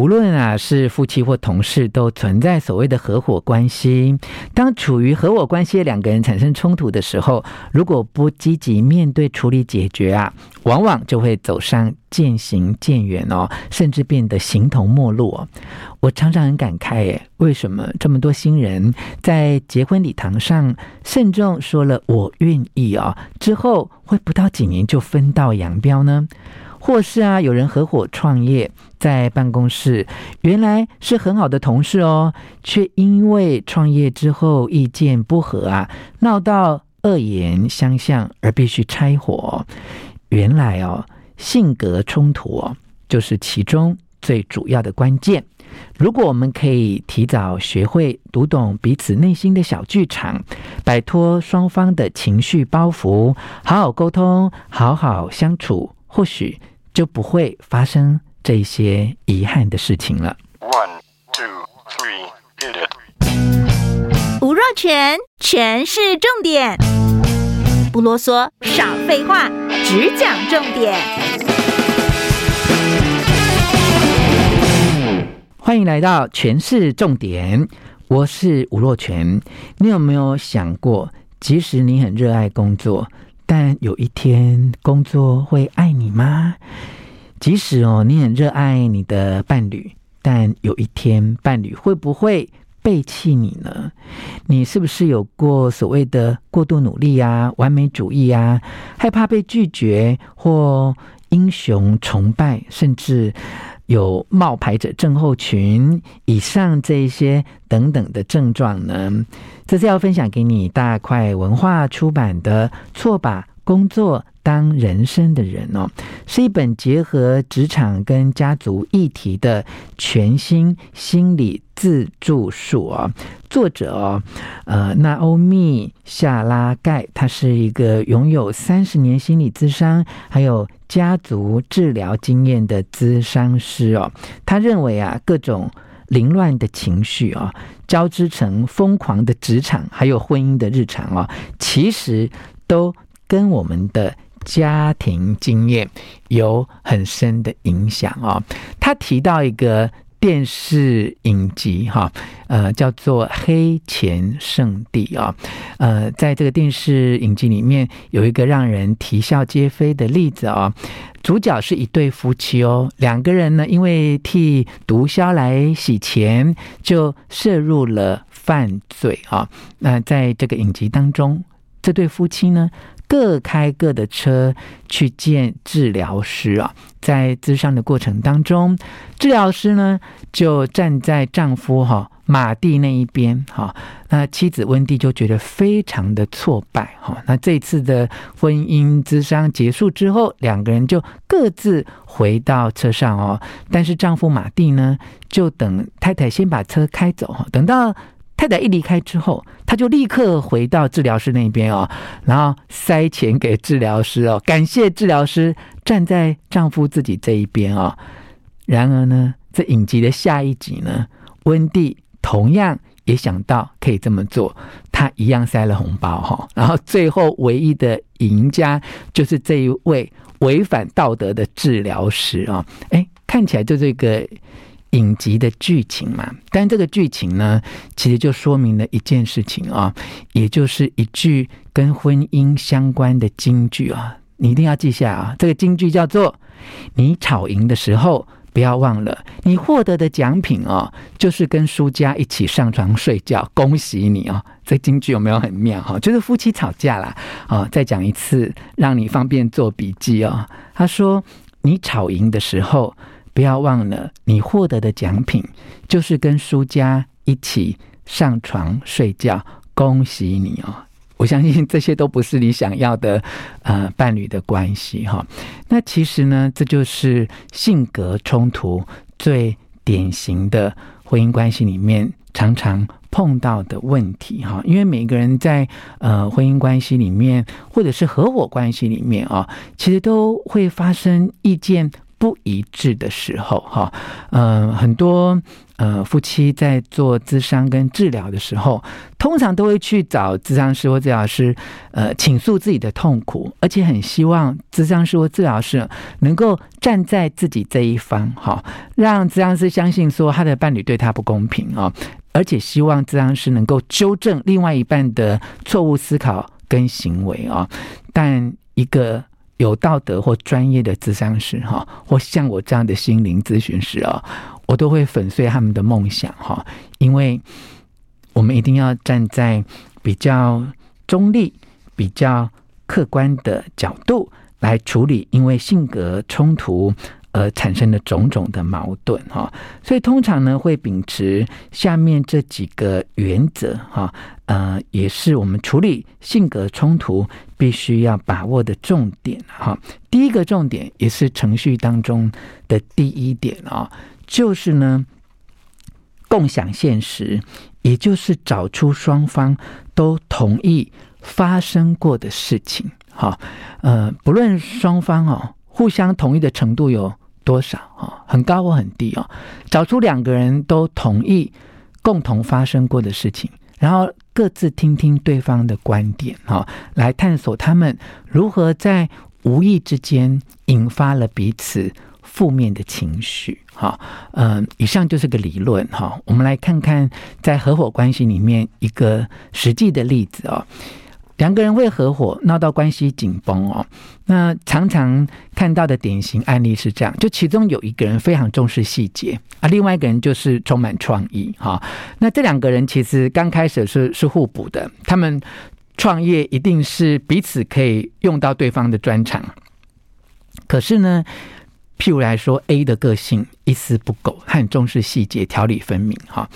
无论啊是夫妻或同事，都存在所谓的合伙关系。当处于合伙关系的两个人产生冲突的时候，如果不积极面对处理解决啊，往往就会走上渐行渐远哦，甚至变得形同陌路。我常常很感慨，诶，为什么这么多新人在结婚礼堂上慎重说了“我愿意”啊，之后会不到几年就分道扬镳呢？或是啊，有人合伙创业，在办公室原来是很好的同事哦，却因为创业之后意见不合啊，闹到恶言相向而必须拆伙。原来哦，性格冲突哦，就是其中最主要的关键。如果我们可以提早学会读懂彼此内心的小剧场，摆脱双方的情绪包袱，好好沟通，好好相处，或许。就不会发生这些遗憾的事情了。One, two, three, hit it. 吴若全，全是重点，不啰嗦，少废话，只讲重点。欢迎来到全市重点，我是吴若全。你有没有想过，即使你很热爱工作，但有一天，工作会爱你吗？即使哦，你很热爱你的伴侣，但有一天，伴侣会不会背弃你呢？你是不是有过所谓的过度努力啊、完美主义啊、害怕被拒绝或英雄崇拜，甚至有冒牌者症候群以上这一些等等的症状呢？这是要分享给你大块文化出版的《错吧，工作当人生的人》哦，是一本结合职场跟家族议题的全新心理自助书哦。作者哦，呃，娜欧米夏拉盖，他是一个拥有三十年心理咨商还有家族治疗经验的咨商师哦。他认为啊，各种凌乱的情绪啊，交织成疯狂的职场，还有婚姻的日常啊，其实都跟我们的家庭经验有很深的影响啊。他提到一个电视影集哈，呃，叫做《黑钱圣地》啊。呃，在这个电视影集里面，有一个让人啼笑皆非的例子啊。主角是一对夫妻哦，两个人呢，因为替毒枭来洗钱，就涉入了犯罪啊。那在这个影集当中，这对夫妻呢，各开各的车去见治疗师啊，在咨商的过程当中，治疗师呢就站在丈夫哈。马蒂那一边，哈，那妻子温蒂就觉得非常的挫败，哈。那这次的婚姻咨商结束之后，两个人就各自回到车上哦。但是丈夫马蒂呢，就等太太先把车开走，等到太太一离开之后，他就立刻回到治疗师那边哦，然后塞钱给治疗师哦，感谢治疗师站在丈夫自己这一边哦。然而呢，这影集的下一集呢，温蒂。同样也想到可以这么做，他一样塞了红包哈，然后最后唯一的赢家就是这一位违反道德的治疗师啊！哎，看起来就这个影集的剧情嘛，但这个剧情呢，其实就说明了一件事情啊，也就是一句跟婚姻相关的金句啊，你一定要记下啊！这个金句叫做“你吵赢的时候”。不要忘了，你获得的奖品哦，就是跟输家一起上床睡觉，恭喜你哦！这金句有没有很妙哈？就是夫妻吵架啦，哦，再讲一次，让你方便做笔记哦。他说，你吵赢的时候，不要忘了，你获得的奖品就是跟输家一起上床睡觉，恭喜你哦。我相信这些都不是你想要的，呃，伴侣的关系哈。那其实呢，这就是性格冲突最典型的婚姻关系里面常常碰到的问题哈。因为每个人在呃婚姻关系里面，或者是合伙关系里面啊，其实都会发生意见不一致的时候，哈，呃，很多呃夫妻在做咨商跟治疗的时候，通常都会去找咨商师或治疗师，呃，倾诉自己的痛苦，而且很希望咨商师或治疗师能够站在自己这一方，哈，让咨商师相信说他的伴侣对他不公平啊，而且希望咨商师能够纠正另外一半的错误思考跟行为啊，但一个。有道德或专业的咨商师哈，或像我这样的心灵咨询师啊，我都会粉碎他们的梦想哈，因为我们一定要站在比较中立、比较客观的角度来处理，因为性格冲突而产生的种种的矛盾哈，所以通常呢会秉持下面这几个原则哈，呃，也是我们处理性格冲突必须要把握的重点哈。第一个重点也是程序当中的第一点啊，就是呢共享现实，也就是找出双方都同意发生过的事情哈，呃，不论双方哦互相同意的程度有。多少啊？很高或很低哦？找出两个人都同意共同发生过的事情，然后各自听听对方的观点哈，来探索他们如何在无意之间引发了彼此负面的情绪哈。嗯，以上就是个理论哈。我们来看看在合伙关系里面一个实际的例子哦。两个人会合伙，闹到关系紧绷哦。那常常看到的典型案例是这样：就其中有一个人非常重视细节啊，另外一个人就是充满创意哈。那这两个人其实刚开始是是互补的，他们创业一定是彼此可以用到对方的专长。可是呢，譬如来说，A 的个性一丝不苟，很重视细节，条理分明哈。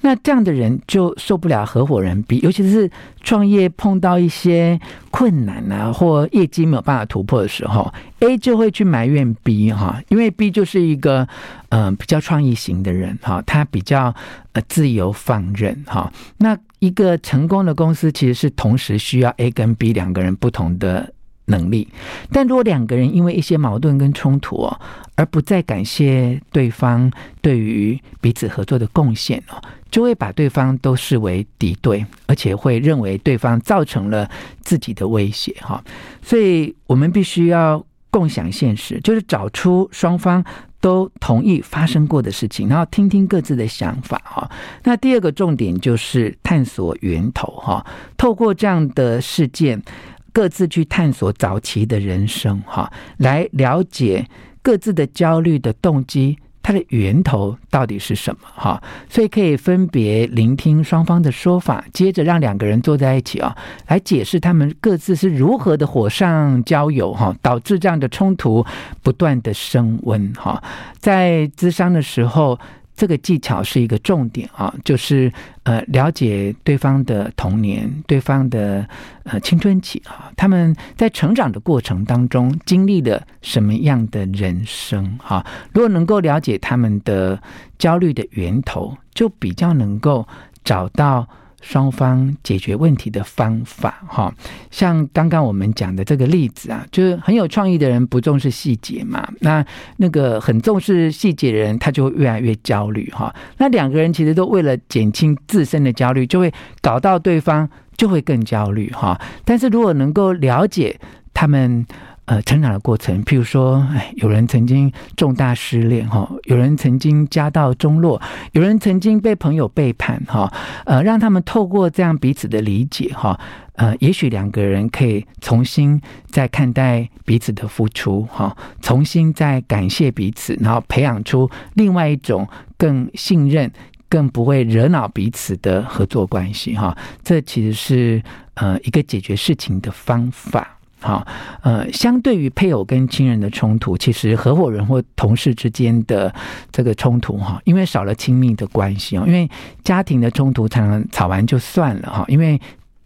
那这样的人就受不了合伙人 B，尤其是创业碰到一些困难啊，或业绩没有办法突破的时候，A 就会去埋怨 B 哈，因为 B 就是一个嗯、比较创意型的人哈，他比较呃自由放任哈。那一个成功的公司其实是同时需要 A 跟 B 两个人不同的。能力，但如果两个人因为一些矛盾跟冲突哦，而不再感谢对方对于彼此合作的贡献哦，就会把对方都视为敌对，而且会认为对方造成了自己的威胁哈。所以，我们必须要共享现实，就是找出双方都同意发生过的事情，然后听听各自的想法哈。那第二个重点就是探索源头哈，透过这样的事件。各自去探索早期的人生，哈，来了解各自的焦虑的动机，它的源头到底是什么，哈，所以可以分别聆听双方的说法，接着让两个人坐在一起啊，来解释他们各自是如何的火上浇油，哈，导致这样的冲突不断的升温，哈，在咨商的时候。这个技巧是一个重点啊，就是呃了解对方的童年、对方的呃青春期啊，他们在成长的过程当中经历了什么样的人生哈？如果能够了解他们的焦虑的源头，就比较能够找到。双方解决问题的方法，哈，像刚刚我们讲的这个例子啊，就是很有创意的人不重视细节嘛，那那个很重视细节的人，他就会越来越焦虑，哈。那两个人其实都为了减轻自身的焦虑，就会搞到对方就会更焦虑，哈。但是如果能够了解他们。呃，成长的过程，譬如说，哎，有人曾经重大失恋哈，有人曾经家道中落，有人曾经被朋友背叛哈，呃，让他们透过这样彼此的理解哈，呃，也许两个人可以重新再看待彼此的付出哈，重新再感谢彼此，然后培养出另外一种更信任、更不会惹恼彼此的合作关系哈。这其实是呃一个解决事情的方法。好，呃，相对于配偶跟亲人的冲突，其实合伙人或同事之间的这个冲突，哈，因为少了亲密的关系哦，因为家庭的冲突常常吵完就算了哈，因为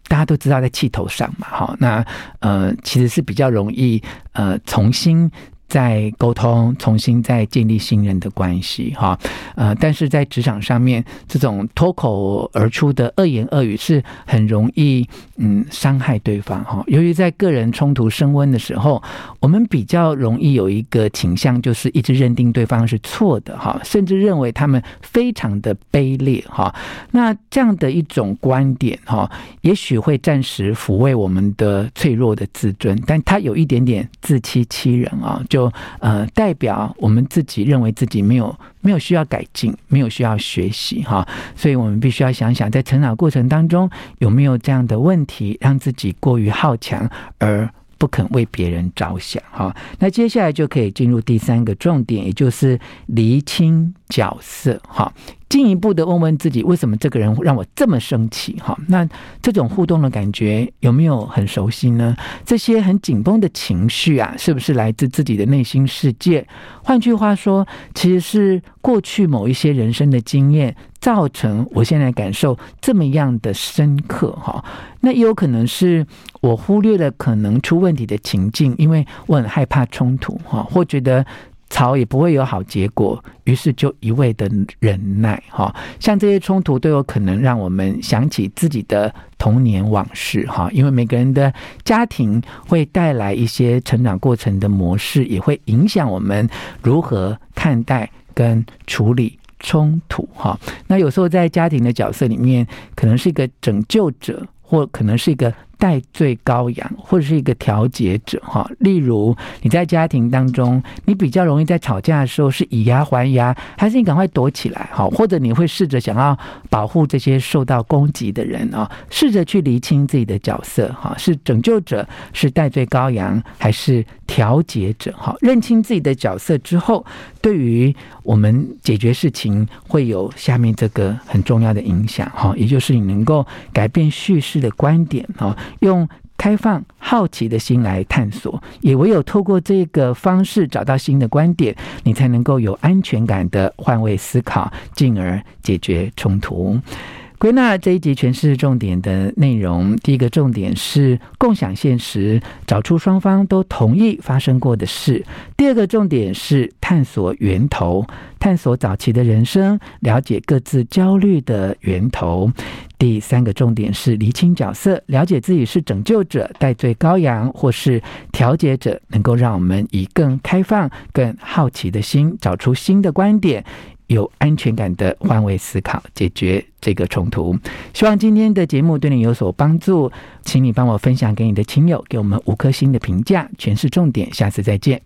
大家都知道在气头上嘛，好，那呃，其实是比较容易呃重新再沟通，重新再建立信任的关系，哈，呃，但是在职场上面，这种脱口而出的恶言恶语是很容易，嗯，伤害对方，哈。由于在个人冲突升温的时候，我们比较容易有一个倾向，就是一直认定对方是错的，哈，甚至认为他们非常的卑劣，哈。那这样的一种观点，哈，也许会暂时抚慰我们的脆弱的自尊，但它有一点点自欺欺人啊，就。就呃，代表我们自己认为自己没有没有需要改进，没有需要学习哈，所以我们必须要想想，在成长过程当中有没有这样的问题，让自己过于好强而不肯为别人着想哈。那接下来就可以进入第三个重点，也就是厘清角色哈。进一步的问问自己，为什么这个人让我这么生气？哈，那这种互动的感觉有没有很熟悉呢？这些很紧绷的情绪啊，是不是来自自己的内心世界？换句话说，其实是过去某一些人生的经验，造成我现在感受这么样的深刻。哈，那也有可能是我忽略了可能出问题的情境，因为我很害怕冲突，哈，或觉得。吵也不会有好结果，于是就一味的忍耐，哈，像这些冲突都有可能让我们想起自己的童年往事，哈，因为每个人的家庭会带来一些成长过程的模式，也会影响我们如何看待跟处理冲突，哈。那有时候在家庭的角色里面，可能是一个拯救者，或可能是一个。代罪羔羊，或者是一个调解者，哈。例如你在家庭当中，你比较容易在吵架的时候是以牙还牙，还是你赶快躲起来，哈？或者你会试着想要保护这些受到攻击的人啊，试着去厘清自己的角色，哈，是拯救者，是代罪羔羊，还是调节者，哈？认清自己的角色之后，对于我们解决事情会有下面这个很重要的影响，哈，也就是你能够改变叙事的观点，哈。用开放、好奇的心来探索，也唯有透过这个方式找到新的观点，你才能够有安全感的换位思考，进而解决冲突。归纳这一集诠释重点的内容，第一个重点是共享现实，找出双方都同意发生过的事；第二个重点是探索源头，探索早期的人生，了解各自焦虑的源头；第三个重点是厘清角色，了解自己是拯救者、代罪羔羊或是调解者，能够让我们以更开放、更好奇的心，找出新的观点。有安全感的换位思考，解决这个冲突。希望今天的节目对你有所帮助，请你帮我分享给你的亲友，给我们五颗星的评价。全是重点，下次再见。